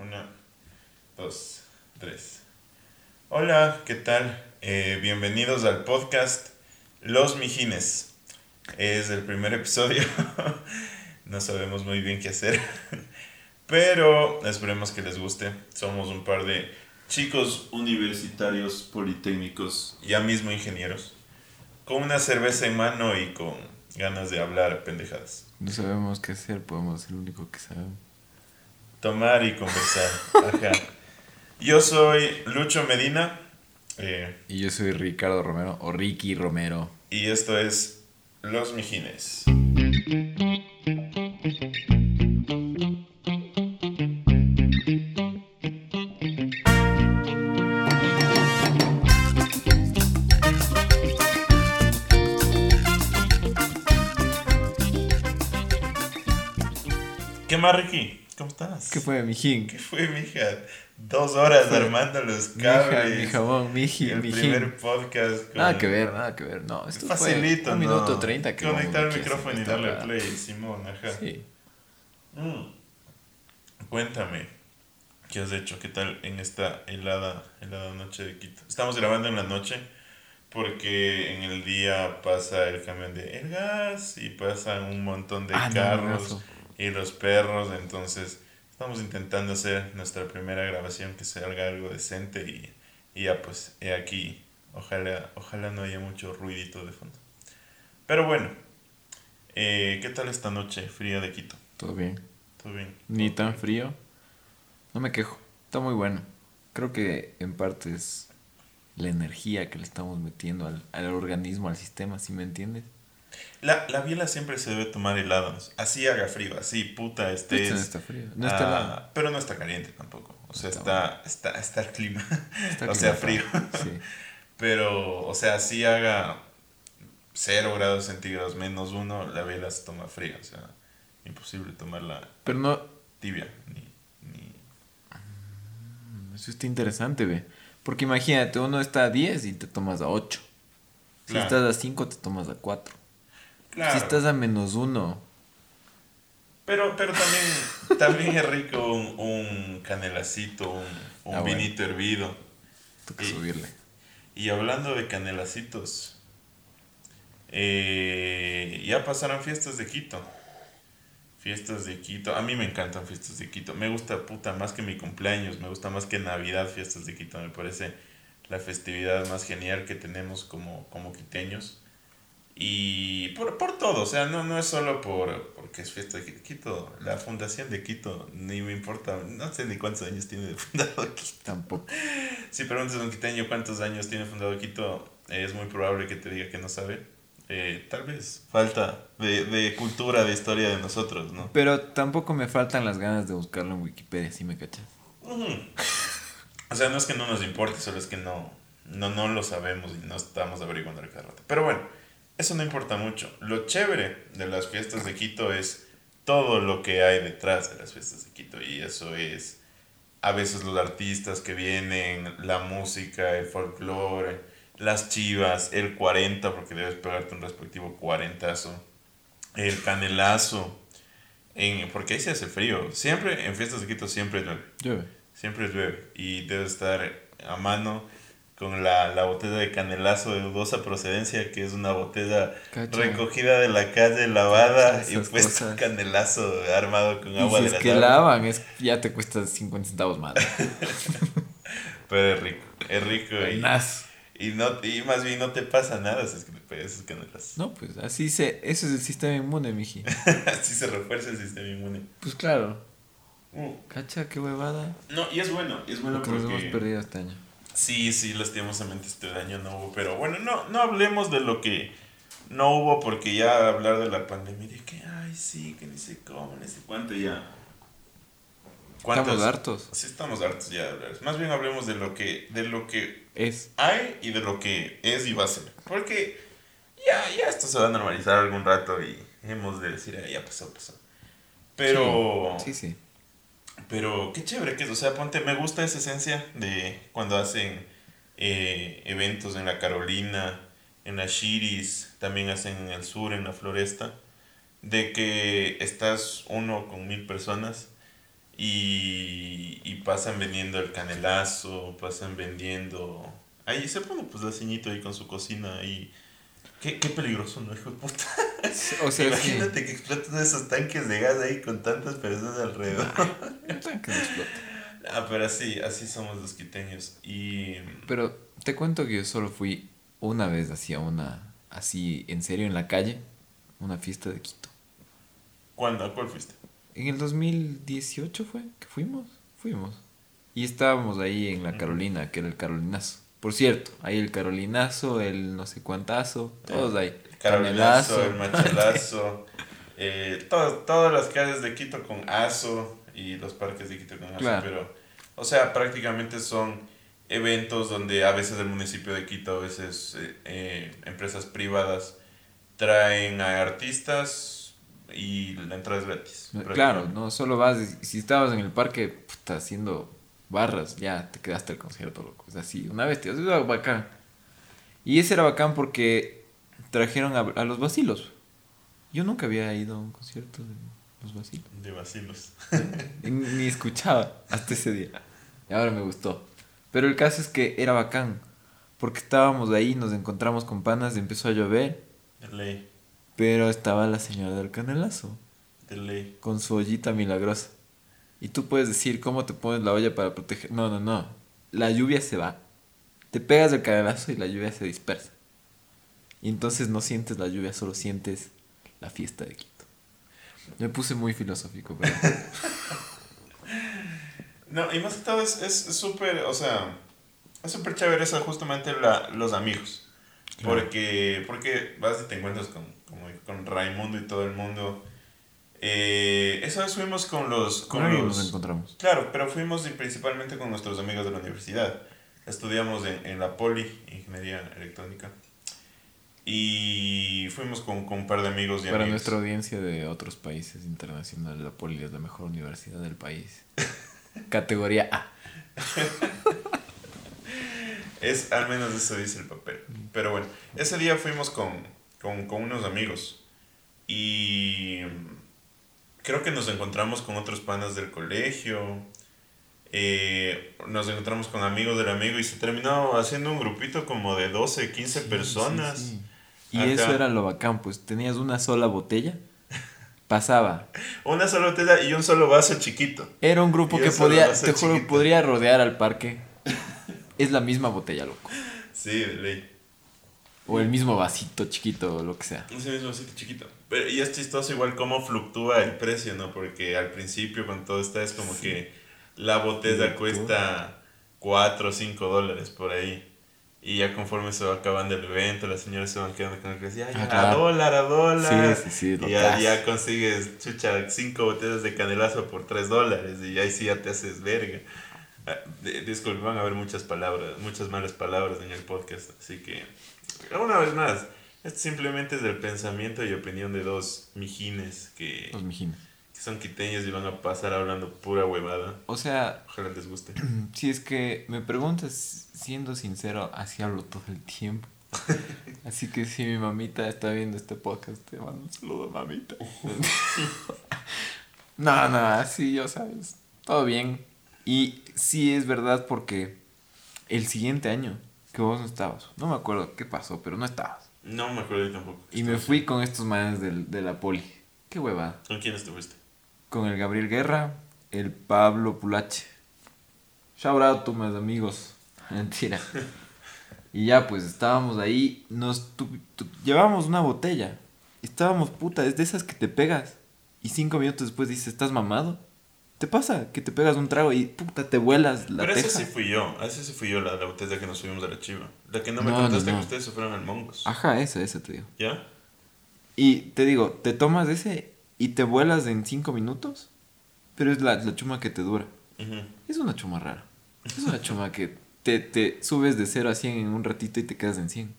Una, dos, tres. Hola, ¿qué tal? Eh, bienvenidos al podcast Los Mijines. Es el primer episodio. no sabemos muy bien qué hacer. Pero esperemos que les guste. Somos un par de chicos universitarios politécnicos, ya mismo ingenieros, con una cerveza en mano y con ganas de hablar pendejadas. No sabemos qué hacer, podemos ser lo único que sabemos. Tomar y conversar. Ajá. Yo soy Lucho Medina. eh, Y yo soy Ricardo Romero, o Ricky Romero. y esto es Los Mijines. ¿Qué más, Ricky? ¿Cómo estás? ¿Qué fue, mijín? ¿Qué fue, mija? Dos horas armando los Mija, cables. mi jamón, miji, el mijín. primer podcast. con- Nada que ver, nada que ver. No, esto Facilito, fue un ¿no? minuto treinta que Conectar el micrófono y darle play, Simón, ajá. Sí. Mm. Cuéntame, ¿qué has hecho? ¿Qué tal en esta helada, helada noche de Quito? Estamos grabando en la noche porque en el día pasa el camión de el gas y pasan un montón de Ah, carros. Y los perros, entonces estamos intentando hacer nuestra primera grabación que salga algo decente y, y ya pues, he aquí, ojalá, ojalá no haya mucho ruidito de fondo. Pero bueno, eh, ¿qué tal esta noche fría de Quito? Todo bien. ¿Todo bien? Ni ¿Todo tan frío. No me quejo. Está muy bueno. Creo que en parte es la energía que le estamos metiendo al, al organismo, al sistema, ¿sí me entiendes? La, la biela siempre se debe tomar helada. Así haga frío, así puta estés. No está frío. No está ah. Pero no está caliente tampoco. O sea, Está está, está, está el clima. Está o sea, frío. Sí. Pero, o sea, así haga 0 grados centígrados menos uno, la vela se toma fría. O sea, imposible tomarla Pero no, tibia. Ni, ni... Eso está interesante, ve. Porque imagínate, uno está a 10 y te tomas a 8. Si Claro. estás a 5, te tomas a 4. Claro. Si estás a menos 1, Pero, pero también, también es rico un, un canelacito, un, un Ah, bueno. vinito hervido. toca Y- subirle. Y hablando de canelacitos, eh, ya pasaron fiestas de Quito. Fiestas de Quito. A mí me encantan fiestas de Quito. Me gusta puta más que mi cumpleaños. Me gusta más que Navidad, fiestas de Quito. Me parece la festividad más genial que tenemos como, como quiteños. Y por, por todo, o sea, no, no es solo por porque es fiesta de Quito. La fundación de Quito, ni me importa, no sé ni cuántos años tiene de fundado Quito. Tampoco. Si preguntas a un quiteño cuántos años tiene fundado Quito, es muy probable que te diga que no sabe. Eh, tal vez falta de, de cultura, de historia de nosotros, ¿no? Pero tampoco me faltan las ganas de buscarlo en Wikipedia, ¿sí me cachas? O sea, no es que no nos importe, solo es que no, no, no lo sabemos y no estamos averiguando cada rato. Pero bueno, eso no importa mucho. Lo chévere de las fiestas de Quito es todo lo que hay detrás de las fiestas de Quito. Y eso es a veces los artistas que vienen, la música, el folclore, las chivas, el 40, porque debes pegarte un respectivo cuarentazo, el canelazo, en, porque ahí se hace frío. Siempre, en fiestas de Quito siempre llueve. Llueve. Siempre llueve y debes estar a mano con la, la botella de canelazo de dudosa procedencia, que es una botella Cacha. recogida de la calle, lavada y puesto cosas. canelazo armado con Y agua si de es la que tabla. lavan, es, ya te cuesta 50 centavos más. Pero es rico, es rico y, Buenas. y, no, y más bien no te pasa nada si es que te pegas esos canelazos. No, pues así se... Eso es el sistema inmune, miji. Así se refuerza el sistema inmune. Pues claro. Mm. Cacha, qué huevada. No, y es bueno, y es bueno Lo que nos hemos porque... perdido este año. Sí, sí, lastimosamente este año no hubo, pero bueno, no, no hablemos de lo que no hubo porque ya hablar de la pandemia, de que, ay, sí, que ni sé cómo, ni sé cuánto, ya. Estamos hartos. Sí, estamos hartos ya de hablar. Más bien hablemos de lo que, de lo que Es. hay y de lo que es y va a ser. Porque ya, ya esto se va a normalizar algún rato y hemos de decir, "Ah, ya pasó, pasó. Pero... Sí, sí. Pero qué chévere que es, o sea, ponte, me gusta esa esencia de cuando hacen eh, eventos en la Carolina, en la Shiris, también hacen en el sur, en la Floresta, de que estás uno con mil personas y, y pasan vendiendo el canelazo, pasan vendiendo... Ahí se pone pues la ceñito ahí con su cocina ahí. Qué, qué peligroso, ¿no, hijo de puta? O sea, Imagínate que exploten esos tanques de gas ahí con tantas personas alrededor. Un tanque no explota. Ah, pero así, así somos los quiteños. Y... Pero te cuento que yo solo fui una vez así a una, así en serio en la calle, una fiesta de Quito. ¿Cuándo? ¿A cuál fuiste? En el 2018 fue que fuimos, fuimos. Y estábamos ahí en la. Carolina, que era el Carolinazo. Por cierto, ahí el Carolinazo, el no sé cuántazo, todos ahí. El carabinazo, el machalazo, eh, todo- todas las calles de Quito con aso y los parques de Quito con aso, Claro. pero, o sea, prácticamente son eventos donde a veces el municipio de Quito, a veces eh, eh, empresas privadas traen a artistas y la entrada es gratis. Claro, no solo vas, si estabas en el parque puta, haciendo barras, ya te quedaste el concierto, loco. Es así, una bestia, eso era bacán. Y ese era bacán porque trajeron a, a los vacilos. Yo nunca había ido a un concierto de los vacilos. De vacilos. Ni escuchaba hasta ese día. Y ahora me gustó. Pero el caso es que era bacán. Porque estábamos ahí, nos encontramos con panas, empezó a llover. De ley, Pero estaba la señora del canelazo. de ley. con su ollita milagrosa. Y tú puedes decir cómo te pones la olla para proteger. No, no, no. La lluvia se va. Te pegas el canelazo y la lluvia se dispersa. Y entonces no sientes la lluvia, solo sientes la fiesta de Quito. Me puse muy filosófico, pero No, y más que todo es es es súper, o sea, es súper chévere eso justamente la, los amigos. Claro. Porque, porque vas y te encuentras con, como con Raimundo y todo el mundo. Eh, esa vez fuimos con los... con los nos encontramos. claro, pero fuimos principalmente con nuestros amigos de la universidad. Estudiamos en, en la Poli, Ingeniería Electrónica. Y fuimos con, con un par de amigos y Para amigos. nuestra audiencia de otros países internacionales, la Poli es la mejor universidad del país. Categoría A. Es, al menos eso dice el papel. Pero bueno, ese día fuimos con, con, con unos amigos y creo que nos encontramos con otros panas del colegio. eh, nos encontramos con amigos del amigo y se terminó haciendo un grupito como de 12, 15 personas. Sí, sí. Y Acá. eso era lo bacán, pues tenías una sola botella, pasaba. Una sola botella y un solo vaso chiquito. Era un grupo Y que podía, te juro, podría rodear al parque. Es la misma botella, loco. Sí, ley. O el mismo vasito chiquito o lo que sea. Ese mismo vasito chiquito. Pero, y es chistoso igual cómo fluctúa el precio, ¿no? Porque al principio cuando todo está es como que la botella Sí, cuesta 4 o 5 dólares por ahí. Y ya conforme se va acabando el evento, las señoras se van quedando con el que decía, "Ay, Ah, a dólar, a dólar. Sí, sí, sí, lo Y ya, ya consigues, chucha, 5 botellas de canelazo por 3 dólares. Y ahí sí ya te haces verga. Ah, de- Disculpe, van a haber muchas palabras, muchas malas palabras en el podcast. Así que, una vez más, esto simplemente es del pensamiento y opinión de dos mijines que, Los mijines. que son quiteños y van a pasar hablando pura huevada. O sea, Ojalá les guste. si es que me preguntas, siendo sincero, así hablo todo el tiempo. Así que si mi mamita está viendo este podcast, te mando un saludo, mamita. no, no, así, ya sabes. Todo bien. Y sí es verdad porque el siguiente año que vos no estabas, no me acuerdo qué pasó, pero no estabas. No me acuerdo yo tampoco. Y me fui con estos manes del, de la poli. Qué huevada. ¿Con quién estuviste? Con el Gabriel Guerra, el Pablo Pulache. Shout out to mis amigos. Mentira. Y ya pues estábamos ahí, nos tu- tu- llevábamos una botella. Estábamos puta, es de esas que te pegas y cinco minutos después dices, ¿estás mamado? ¿Te pasa que te pegas un trago y puta te vuelas la Pero teja? ese sí fui yo. Ese sí fui yo, la, la botella que nos subimos a la chiva. La que no me No, contaste no, no. que ustedes se fueron al Mongos. Ajá, esa, esa te digo. ¿Ya? Y te digo, te tomas ese y te vuelas en cinco minutos, pero es la, la chuma que te dura. Ujú. Es una chuma rara. Es una chuma que te, te subes de 0 a 100 en un ratito y te quedas en 100.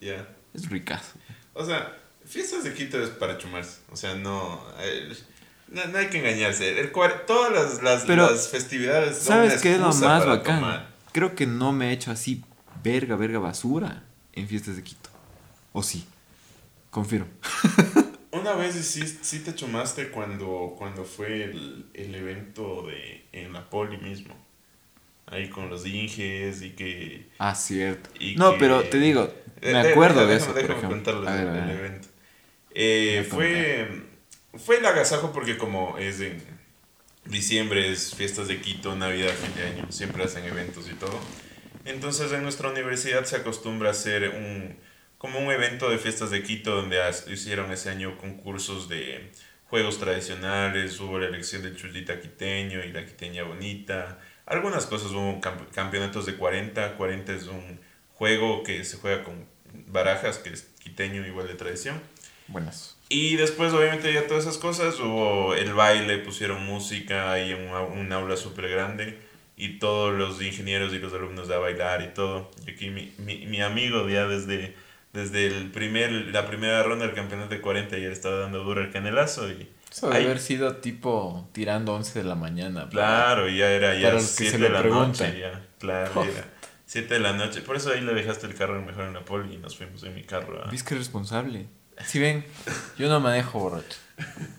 Ya. Es ricazo. O sea, fiestas de Quito es para chumarse. O sea, no. eh, no, no hay que engañarse. El, todas las, las, Pero, las festividades. son ¿Sabes qué es lo más bacán? tomar. Creo que no me he hecho así verga, verga basura en fiestas de Quito. ¿O sí? Confirmo. Una vez sí, sí te chumaste cuando, cuando fue el, el evento de, en la poli mismo. ahí con los Inges y que... Ah, cierto. Y no, que- pero te digo, me eh, acuerdo de eso, déjame por ejemplo. contarles A ver, a evento. Eh, fue, fue el agasajo porque como es en diciembre, es fiestas de Quito, Navidad, fin de año, siempre hacen eventos y todo. Entonces en nuestra universidad se acostumbra a hacer un, como un evento de fiestas de Quito donde hicieron ese año concursos de juegos tradicionales, hubo la elección del chulita quiteño y la quiteña bonita, algunas cosas, hubo camp- campeonatos de 40, 40 es un juego que se juega con barajas, que es quiteño igual de tradición. Buenas. Y después, obviamente, ya todas esas cosas, hubo el baile, pusieron música ahí en un aula súper grande y todos los ingenieros y los alumnos a bailar y todo. Y aquí mi, mi, mi amigo ya desde, desde el primer, la primera ronda del campeonato de 40 ya le estaba dando duro el canelazo y... Eso debe haber sido tipo tirando 11 de la mañana. pero- Claro, ya era ya Para los que 7 se de la noche, ya, claro, era 7 de la noche. Por eso ahí le dejaste el carro mejor en la poli y nos fuimos en mi carro. ¿Ves que responsable? Si ven, yo no manejo borracho.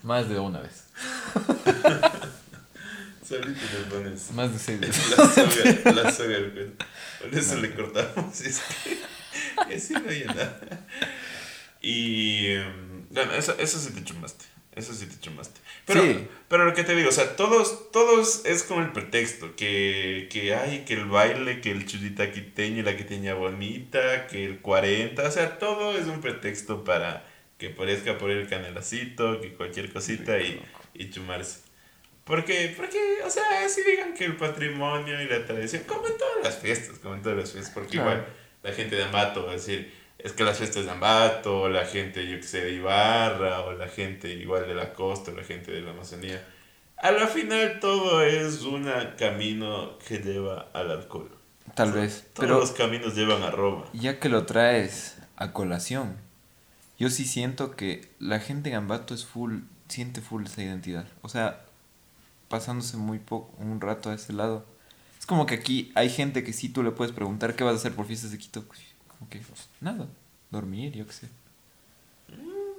Más de una vez. Solito le pones... Más de seis veces. La soga, la soga al cuello. Por eso le cortamos. y Es que, no hay nada. Y. em, Bueno, eso, eso sí te chumaste. Eso sí te chumaste. Pero, Sí. pero lo que te digo, o sea, todos, todos es como el pretexto. Que, que hay, que el baile, que el chulita quiteño, la quiteña bonita, que el 40. O sea, todo es un pretexto para que parezca por el canelacito, que cualquier cosita y, y chumarse. Porque, porque, o sea, si digan que el patrimonio y la tradición, como en todas las fiestas, como en todas las fiestas, porque Claro. igual la gente de Ambato va a decir, es que las fiestas de Ambato, o la gente, yo que sé, de Ibarra, o la gente igual de la costa, o la gente de la Amazonía. A la final todo es un camino que lleva al alcohol. Tal vez. Todos Pero los caminos llevan a Roma. ya que lo traes a colación, yo sí siento que la gente en Ambato es full, siente full esa identidad. O sea, pasándose muy poco, un rato a ese lado. Es como que aquí hay gente que sí tú le puedes preguntar qué vas a hacer por fiestas de Quito. Como que, pues, nada, dormir, yo qué sé.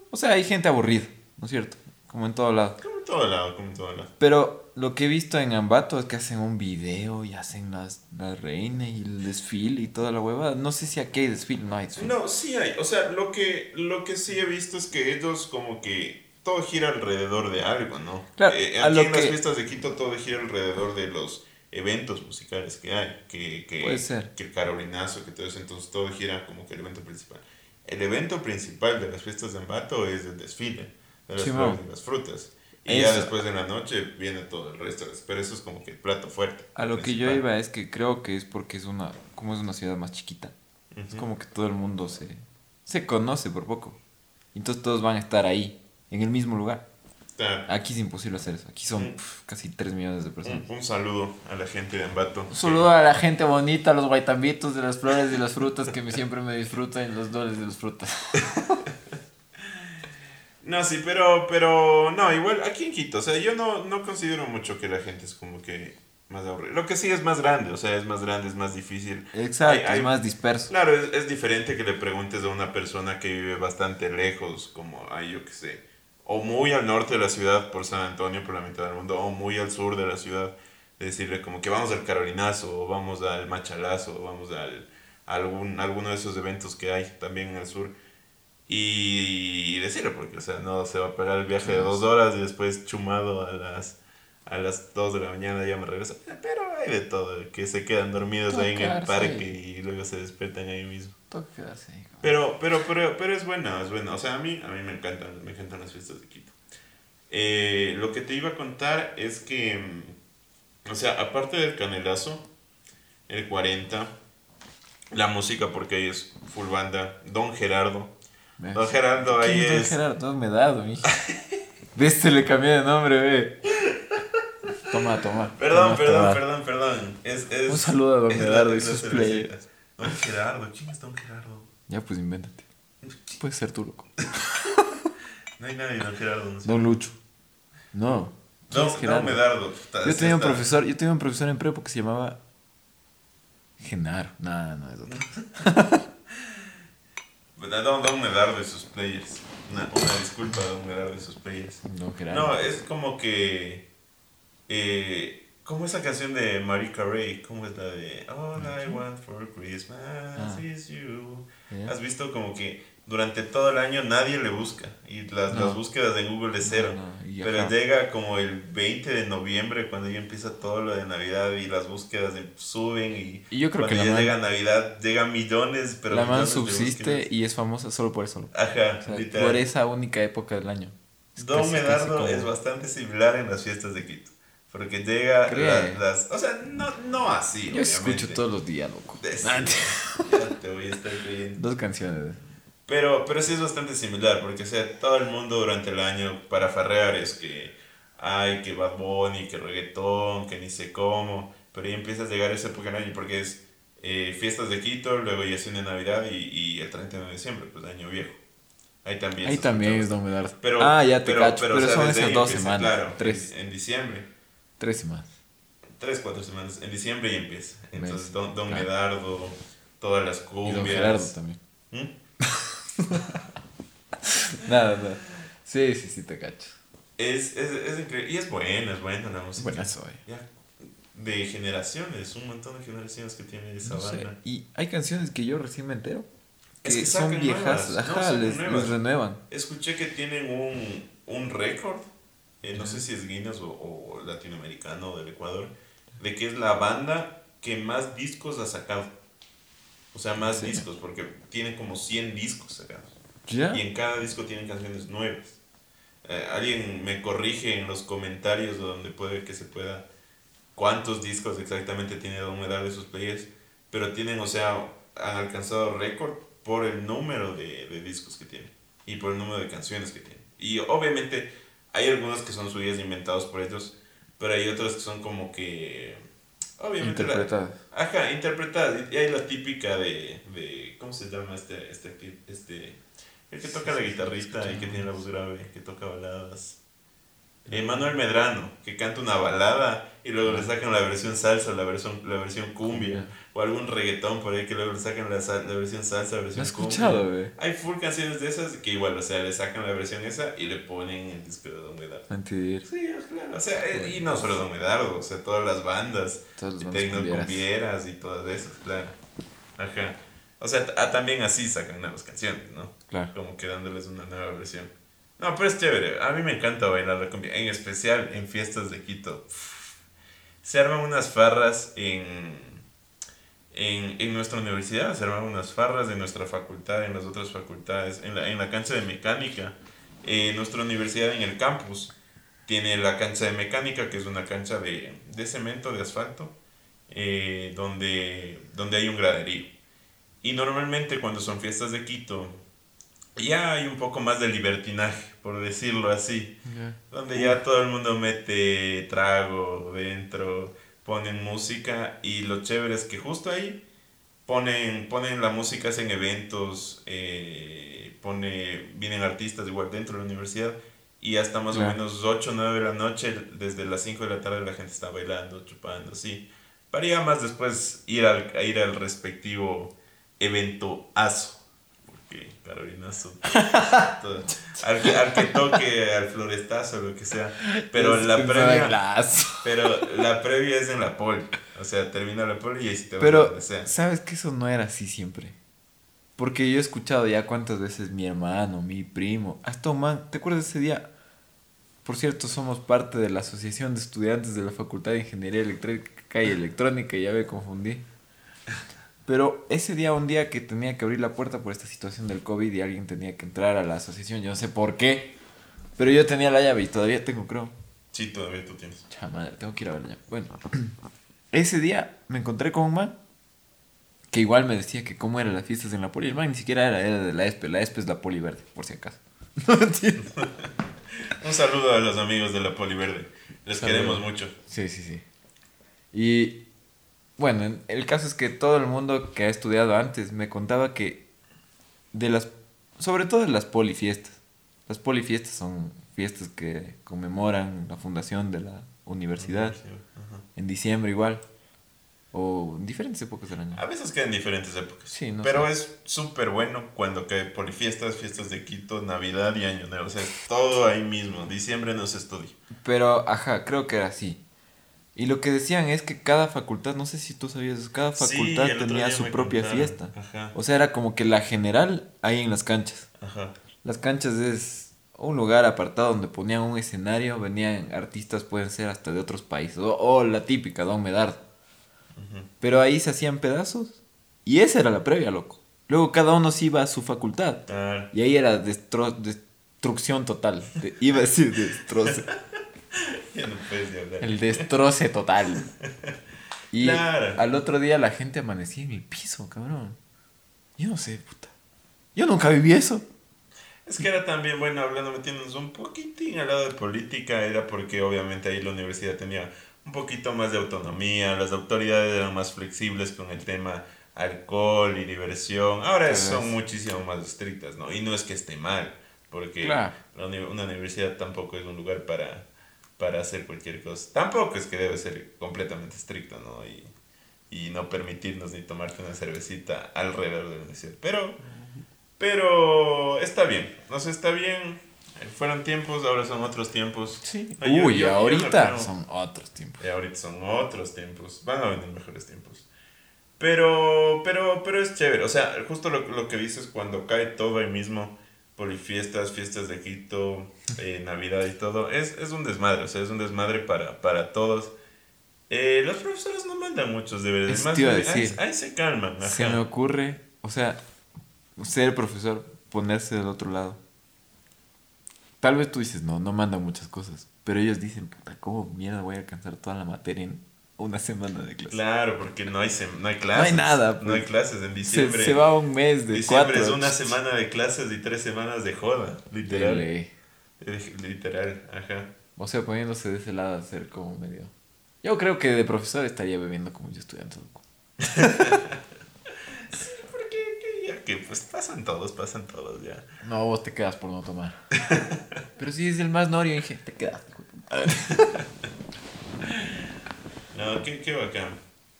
O sea, hay gente aburrida, ¿no es cierto? Como en todo lado. Como en todo lado, como en todo lado. Pero lo que he visto en Ambato es que hacen un video y hacen las, la reina y el desfile y toda la huevada. No sé si aquí hay desfile, no hay desfile. No, sí hay. O sea, lo que, lo que sí he visto es que ellos como que todo gira alrededor de algo, ¿no? Claro, Eh, aquí en las fiestas de Quito todo gira alrededor de los eventos musicales que hay. Que, que, Puede ser. Que el carolinazo, que todo eso. Entonces todo gira como que el evento principal. El evento principal de las fiestas de Ambato es el desfile de las flores y las frutas. Y ya Eso. después de la noche viene todo el resto. Pero eso es como que el plato fuerte. A lo que yo principal. iba es que creo que es porque es una, como es una ciudad más chiquita. Es Ujú. como que todo el mundo se, se conoce por poco. Entonces todos van a estar ahí, en el mismo lugar. Aquí es imposible hacer eso. Aquí son Mm. pf, casi 3 millones de personas. un, un saludo a la gente de Ambato. Un saludo a la gente bonita, a los guaitambitos de las flores y las frutas que me, siempre me disfrutan los dólares de las frutas. No, sí, pero, pero, no, igual aquí en Quito, o sea, yo no, no considero mucho que la gente es como que más aburrida. Lo que sí es más grande, o sea, es más grande, es más difícil. Exacto, Hay- hay- es más disperso. Claro, es, es diferente que le preguntes a una persona que vive bastante lejos, como, ay, yo qué sé, o muy al norte de la ciudad por San Antonio, por la mitad del mundo, o muy al sur de la ciudad, de decirle como que vamos al Carolinazo, o vamos al Machalazo, o vamos al, a algún, alguno de esos eventos que hay también en el sur. Y decirle, porque, o sea, no se va a pegar el viaje de dos horas y después chumado a las, a las dos de la mañana ya me regreso. Pero hay de todo, que se quedan dormidos ahí en el Tocarse. parque y luego se despiertan ahí mismo. Cabrón. Pero, pero, pero, pero es buena, es buena. O sea, a mí, a mí me encantan, me encantan las fiestas de Quito. Eh, lo que te iba a contar es que, mm, o sea, aparte del canelazo, el 40, la música, porque ahí es full banda, Don Gerardo. Don Gerardo ahí ¿Quién es Don. Gerardo? No me dado, mija. ¿Ves? Se le cambié de nombre, ve. Toma, toma. Perdón, perdón, perdón, perdón. Es, es, Un saludo a Don Gerardo y sus players. Don Gerardo, ¿quién es Don Gerardo? Ya, pues invéntate. Puedes ser tú, loco. No hay nadie, Don Gerardo. No sé. Don Lucho. No. ¿Quién Don, es Gerardo? Don Medardo. puta, Yo tenía un profesor, yo tenía un profesor en prepo que se llamaba Genaro. No, no, es otro. Don, Don Medardo y sus players. Una, una disculpa Don Medardo y sus players. Gerardo. No, es como que. eh, Como esa canción de Marie Carey, ¿cómo es la de All I want for Christmas Ah. is you? Has visto como que durante todo el año nadie le busca y las, No. las búsquedas en Google es cero. No, no, Pero llega como el 20 de noviembre cuando ya empieza todo lo de Navidad y las búsquedas de- suben y, Y yo creo cuando que ya man- llega Navidad llegan millones, pero la man de subsiste y es famosa solo por eso. Ajá, O sea, literal. por esa única época del año. Es Don casi- casi Medardo como- es bastante similar en las fiestas de Quito. Porque llega la- las... O sea, no, no así, Yo obviamente. escucho todos los días, loco. De- ya te voy a estar. Dos canciones. Pero, pero sí es bastante similar, porque o sea, todo el mundo durante el año para farrear es que ay, que Bad Bunny, que reggaetón, que ni sé cómo, pero ahí empieza a llegar esa época del año porque es eh, fiestas de Quito, luego ya es de Navidad y, y el 31 de diciembre, pues año viejo. Ahí también. Ahí también es Don Medardo. Pero, ah, ya te pero, cacho. Pero, Pero, o sea, son esas dos empieza, semanas. Claro, tres. En, en diciembre. Tres semanas. Tres, cuatro semanas. En diciembre ya empieza. Entonces, Mes, Don, don claro. Medardo, todas las Y cumbias. Don Gerardo también. ¿Mm? Nada, nada. Sí, sí, sí, te cacho. Es, es, es increíble. Y es buena, es buena la música. Buena soy. Ya, de generaciones, un montón de generaciones que tiene esa No sé. banda. Y hay canciones que yo recién me entero. Que, Es que son viejas. nuevas, Ajá, no, les, les renuevan. Escuché que tienen un, un récord, eh, no sé si es Guinness o, o latinoamericano o del Ecuador, de que es la banda que más discos ha sacado. O sea, más Sí. discos, porque tienen como 100 discos sacados. Y en cada disco tienen canciones nuevas. Eh, alguien me corrige en los comentarios donde puede que se pueda cuántos discos exactamente tiene Don Medal de sus players, pero tienen, o sea, han alcanzado récord por el número de, de discos que tienen y por el número de canciones que tienen. Y obviamente hay algunos que son suyas inventados por ellos, pero hay otros que son como que... Obviamente la- Interpretadas. Ajá, interpretadas. Y hay la típica de, de ¿cómo se llama este, este, este, el que toca la guitarrita y que tiene la voz grave, que toca baladas? Manuel Medrano, que canta una balada y luego le sacan la versión salsa, la versión, la versión cumbia, o algún reggaetón por ahí que luego le sacan la, la versión salsa, la Lo he versión escuchado, cumbia. güey. Hay full canciones de esas que igual, o sea, le sacan la versión esa y le ponen el disco de Don Medardo. Mentir. Sí, claro, o sea, eh, y no solo Don Medardo, o sea, todas las bandas Todas las bandas tecno cumbieras. cumbieras y todas esas, claro. Ajá. O sea, ah, también así sacan nuevas canciones, ¿no? Claro. Como que dándoles una nueva versión. No, pero es chévere. A mí me encanta bailar la cumbia, en especial en fiestas de Quito. Se arman unas farras en, en, en nuestra universidad, se arman unas farras en nuestra facultad, en las otras facultades, en la, en la cancha de mecánica. Eh, nuestra universidad en el campus tiene la cancha de mecánica, que es una cancha de, de cemento, de asfalto, eh, donde, donde hay un graderío. Y normalmente cuando son fiestas de Quito, ya hay un poco más de libertinaje, por decirlo así, donde ya todo el mundo mete trago dentro, ponen música y lo chévere es que justo ahí ponen, ponen la música, hacen eventos, eh, pone, vienen artistas igual dentro de la universidad y hasta más o menos 8 o 9 de la noche, desde las 5 de la tarde la gente está bailando, chupando, así. Para ya más después ir al, a ir al respectivo eventoazo. Porque Carolinazo. al, que, al que toque, al florestazo, lo que sea. Pero Es la previa. Pero la previa es en la poli. O sea, termina la poli y ahí sí te Pero, donde sea. ¿sabes que eso no era así siempre? Porque yo he escuchado ya cuántas veces mi hermano, mi primo, hasta man, ¿te acuerdas de ese día? Por cierto, somos parte de la Asociación de Estudiantes de la Facultad de Ingeniería Eléctrica y Electrónica, ya me confundí. Pero ese día, un día que tenía que abrir la puerta por esta situación del COVID y alguien tenía que entrar a la asociación, yo no sé por qué, pero yo tenía la llave y todavía tengo, creo. Sí, todavía tú tienes. Cha madre, tengo que ir a verla ya. Bueno, ese día me encontré con un man que igual me decía que cómo eran las fiestas en la poli. El man ni siquiera era, era de la ESPE. La ESPE es la poli verde, por si acaso. No entiendo. Un saludo a los amigos de la poli verde. Les queremos mucho. Sí, sí, sí. Y bueno, en- el caso es que todo el mundo que ha estudiado antes me contaba que de las, sobre todo de las polifiestas. Las polifiestas son fiestas que conmemoran la fundación de la universidad. Ajá. En diciembre igual. O en diferentes épocas del año. A veces quedan diferentes épocas. Sí, no Pero sé. es súper bueno cuando cae polifiestas, fiestas de Quito, Navidad y Año Nuevo. O sea, es todo ahí mismo. Diciembre no se estudia. Pero, ajá, creo que era así. Y lo que decían es que cada facultad, no sé si tú sabías, cada facultad tenía su propia contaron. fiesta. Ajá. O sea, era como que la general ahí en las canchas. Ajá. Las canchas es un lugar apartado donde ponían un escenario, venían artistas, pueden ser hasta de otros países, o, o la típica, Don Medardo. Pero ahí se hacían pedazos y esa era la previa, loco. Luego cada uno se iba a su facultad Claro. y ahí era destro- destrucción total. De- iba a decir destroce. Ya no puedes hablar. El destroce total. Y Claro. al otro día la gente amanecía en el piso, cabrón. Yo no sé, puta. Yo nunca viví eso. Es que era también, bueno, hablando, metiéndonos un poquitín al lado de política, era porque obviamente ahí la universidad tenía un poquito más de autonomía, las autoridades eran más flexibles con el tema alcohol y diversión. Ahora son muchísimo más estrictas, ¿no? Y no es que esté mal, porque Claro. la uni- una universidad tampoco es un lugar para, para hacer cualquier cosa. Tampoco es que debe ser completamente estricta, ¿no? Y, y no permitirnos ni tomarte una cervecita alrededor de la universidad. Pero, pero está bien, o sea, está bien. Fueron tiempos, ahora son otros tiempos. Sí. Ay, yo- Uy, yo- yo no ahorita son otros tiempos. y ahorita son otros tiempos. Van a venir mejores tiempos. Pero, pero, pero es chévere. O sea, justo lo, lo que dices cuando cae todo ahí mismo. Polifiestas, fiestas de Quito, eh, Navidad y todo. Es, es un desmadre. O sea, es un desmadre para, para todos. Eh, los profesores no mandan muchos deberes. Eso Más a bien, ahí, decir. ahí se calman. ajá. Se me ocurre, o sea, ser profesor, ponerse del otro lado. Tal vez tú dices, no, no mandan muchas cosas. Pero ellos dicen, puta, ¿cómo mierda voy a alcanzar toda la materia en una semana de clase? Claro, porque no hay, sem- no hay clases. nada, No hay pues. clases en diciembre. se va un mes de diciembre cuatro. es una semana de clases y tres semanas de joda. Literal. Dele. Literal, ajá. O sea, poniéndose de ese lado a ser como medio... Yo creo que de profesor estaría bebiendo como yo estudiante. loco. Porque que, ya que pues pasan todos, pasan todos ya. No, vos te quedas por no tomar. Pero si es el más norio, dije, te quedas. No, qué, qué bacán,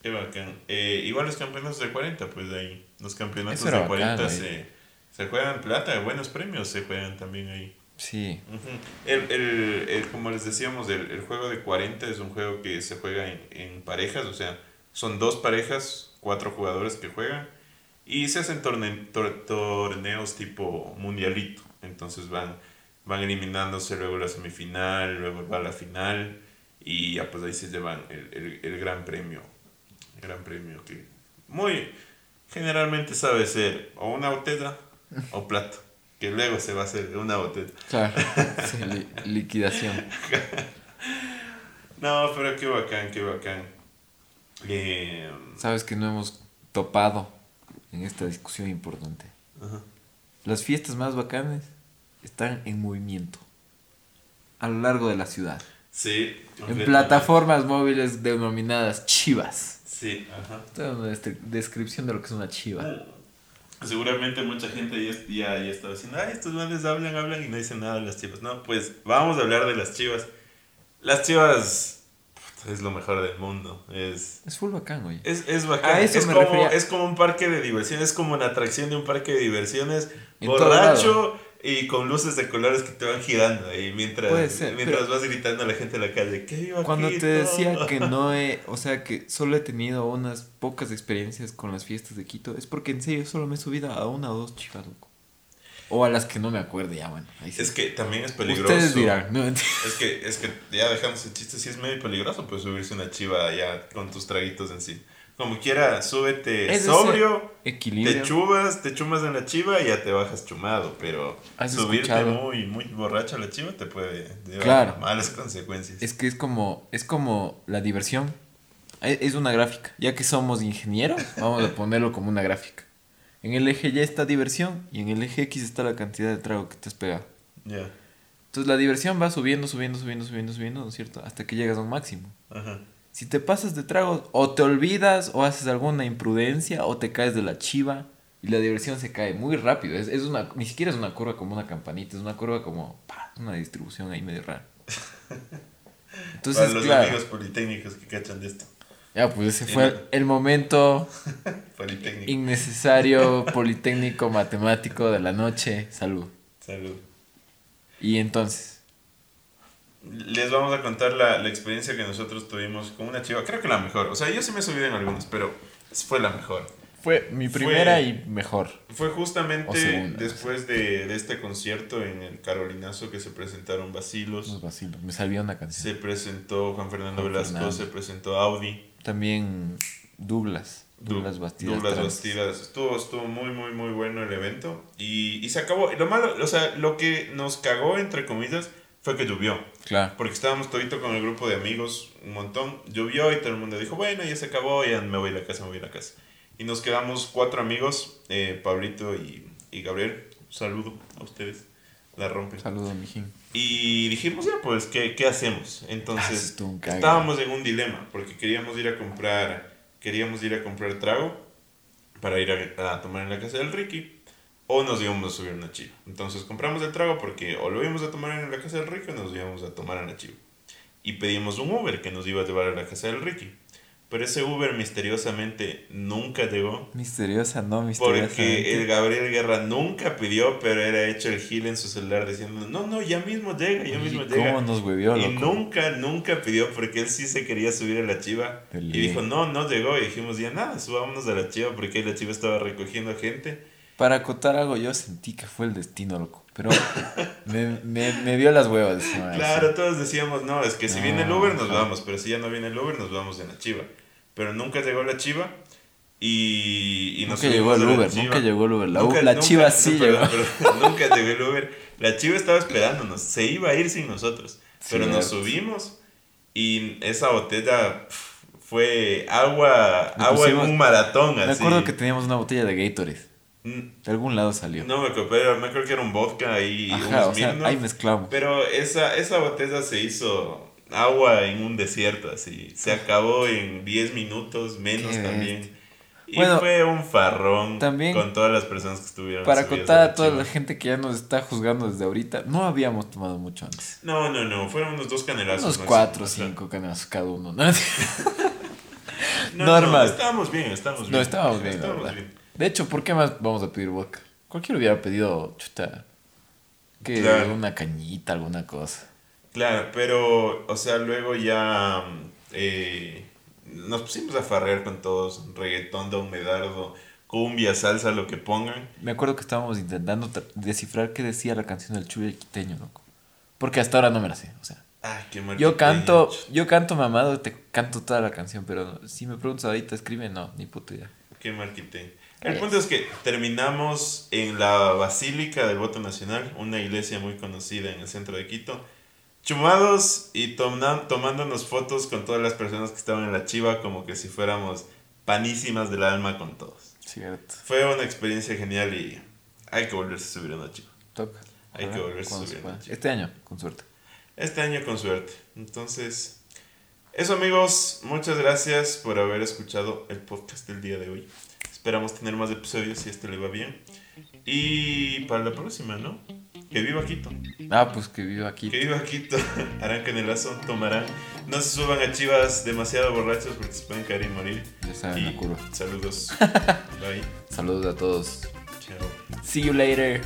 qué bacán. Eh, igual los campeonatos de 40, pues de ahí. Los campeonatos de 40 bacán, se, se juegan plata, buenos premios se juegan también ahí. Sí. El, el, el- como les decíamos, el, el juego de 40 es un juego que se juega en, en parejas, o sea, son dos parejas, cuatro jugadores que juegan, y se hacen torne- tor- torneos tipo mundialito. Entonces van, van eliminándose luego la semifinal, luego va la final, y ya pues ahí se llevan el, el, el gran premio. El gran premio que muy generalmente sabe ser o una botella o plata. Que luego se va a hacer una botella. Claro. Sí, li- liquidación. No, pero qué bacán, qué bacán. Eh, Sabes que no hemos topado en esta discusión importante. ajá. Las fiestas más bacanas están en movimiento. A lo largo de la ciudad. Sí. En plataformas móviles denominadas chivas. Sí, ajá. Esta es una descripción de lo que es una chiva. Seguramente mucha gente ya, ya, ya estaba diciendo, ay, estos manes hablan, hablan y no dicen nada de las chivas. No, pues vamos a hablar de las chivas. Las chivas es lo mejor del mundo. Es, Es full bacán, oye. es, es bacán. Es, como, refería. es como un parque de diversiones, es como una atracción de un parque de diversiones. En borracho y con luces de colores que te van girando ahí mientras, ser, mientras vas gritando a la gente en la calle. ¿Qué viva Cuando te Quito?". decía que no he, o sea, que solo he tenido unas pocas experiencias con las fiestas de Quito, es porque en serio solo me he subido a una o dos chivas. O a las que no me acuerdo ya, bueno. ahí sí. Es que también es peligroso. Ustedes dirán, no, Es que, es que ya dejamos el chiste, sí es medio peligroso pues subirse una chiva ya con tus traguitos encima. Como quiera, súbete ese sobrio, equilibrio. te chubas, te chumas en la chiva y ya te bajas chumado, pero ¿Has subirte escuchado? muy, muy borracho a la chiva te puede llevar Claro. malas consecuencias. Es que es como, es como la diversión. E- Es una gráfica. Ya que somos ingenieros, vamos a ponerlo como una gráfica. En el eje Y está diversión y en el eje X está la cantidad de trago que te has pegado. Ya, Entonces la diversión va subiendo, subiendo, subiendo, subiendo, subiendo, ¿no es cierto? Hasta que llegas a un máximo. ajá. Si te pasas de tragos, o te olvidas, o haces alguna imprudencia, o te caes de la chiva, y la diversión se cae muy rápido. Es, es una, ni siquiera es una curva como una campanita, es una curva como pa, una distribución ahí medio rara. Entonces, Para los claro, amigos politécnicos que cachan de esto. ya pues ese fue el, el momento Politécnico. innecesario, politécnico, matemático de la noche. Salud. Salud. Y entonces, les vamos a contar la, la experiencia que nosotros tuvimos con una chiva. Creo que la mejor. O sea, yo sí me he subido en algunas, pero fue la mejor. Fue mi primera y mejor. Fue justamente segunda. después de, de este concierto en el Carolinazo que se presentaron Los Basilos. vacilos. Me salió una canción. Se presentó Juan Fernando Juan Velasco, Fernando. se presentó Audi. También Douglas. Douglas Bastidas. Douglas. Bastidas. Estuvo, estuvo muy, muy, muy bueno el evento. Y, y se acabó. Lo malo, o sea, lo que nos cagó, entre comillas, fue que llovió. Claro. Porque estábamos todito con el grupo de amigos, un montón. Llovió y todo el mundo dijo, bueno, ya se acabó, ya me voy a la casa, me voy a la casa. Y nos quedamos cuatro amigos, eh, Pablito y, y Gabriel. Un saludo a ustedes. La rompen. Saludos, mijín. Y dijimos, ya, pues, ¿qué, qué hacemos? Ah, Entonces, cague. estábamos en un dilema, porque queríamos ir a comprar, queríamos ir a comprar trago para ir a, a tomar en la casa del Ricky, o nos íbamos a subir a una chiva. Entonces compramos el trago porque o lo íbamos a tomar en la casa del Ricky o nos íbamos a tomar en la chiva. Y pedimos un Uber que nos iba a llevar a la casa del Ricky. Pero ese Uber misteriosamente nunca llegó. Misteriosa, no misteriosa. Porque el Gabriel Guerra nunca pidió, pero era hecho el gil en su celular diciendo, no, no, ya mismo llega, ya mismo llega. ¿Cómo nos huevió, Y loco? nunca, nunca pidió porque él sí se quería subir a la chiva. Y dijo, no, no llegó. Y dijimos, ya nada, subámonos a la chiva porque ahí la chiva estaba recogiendo gente. Para acotar algo, yo sentí que fue el destino, loco. Pero me, me, me dio las huevas. Claro, todos decíamos, no, es que si No, viene el Uber nos vamos, pero si ya no viene el Uber nos vamos en la chiva. Pero nunca llegó la chiva y, y nos Nunca llegó el Uber, nunca llegó el Uber. La, Nunca- la nunca- chiva sí llegó. pero nunca llegó el Uber. La chiva estaba esperándonos. Se iba a ir sin nosotros. Pero nos subimos y esa botella fue agua, Le agua en pusimos- un maratón. Me así. acuerdo que teníamos una botella de Gatorade. Mm, De algún lado salió. No me acuerdo, pero me acuerdo que era un vodka y Ajá, o sea, ahí mezclamos. Pero esa, esa botella se hizo agua en un desierto, así. Se acabó en 10 minutos, menos Qué también. Y Bueno, fue un farrón también, con todas las personas que estuvieron. Para contar a toda la gente que ya nos está juzgando desde ahorita, no habíamos tomado mucho antes. No, no, no, fueron unos dos canelazos. Unos cuatro o cinco canastos cada uno. ¿no? no, normal. No, estábamos bien, estábamos bien. No, estábamos bien, Estábamos bien. De hecho, ¿por qué más vamos a pedir vodka? Cualquiera hubiera pedido, chuta, que Claro. una cañita, alguna cosa. Claro, pero, o sea, luego ya mm, eh, nos pusimos a farrear con todos, reggaetón, don medardo, cumbia, salsa, lo que pongan. Me acuerdo que estábamos intentando descifrar qué decía la canción del Chuy el Quiteño, loco. Porque hasta ahora no me la sé, o sea. Ay, qué mal. Yo canto, yo canto mamado, te canto toda la canción, pero si me preguntas ahorita, escribe, no, ni puta idea. Qué marquete. ¿Qué El punto es que terminamos en la Basílica del Voto Nacional, una iglesia muy conocida en el centro de Quito, chumados y tomándonos fotos con todas las personas que estaban en la chiva como que si fuéramos panísimas del alma con todos. Cierto. Fue una experiencia genial y hay que volverse a subir a una chiva. Toca. Hay que volverse a subir, se pueda. ¿no? Este año, con suerte. Este año con suerte. Entonces, eso amigos, muchas gracias por haber escuchado el podcast del día de hoy. Esperamos tener más episodios si este le va bien. Y para la próxima, ¿no? Que viva Quito. Ah, pues que vivo aquí. Que viva Quito. Harán canelazo, tomarán. No se suban a chivas demasiado borrachos porque se pueden caer y morir. Ya saben Y curva. saludos. Bye. Saludos a todos. Chao. See you later.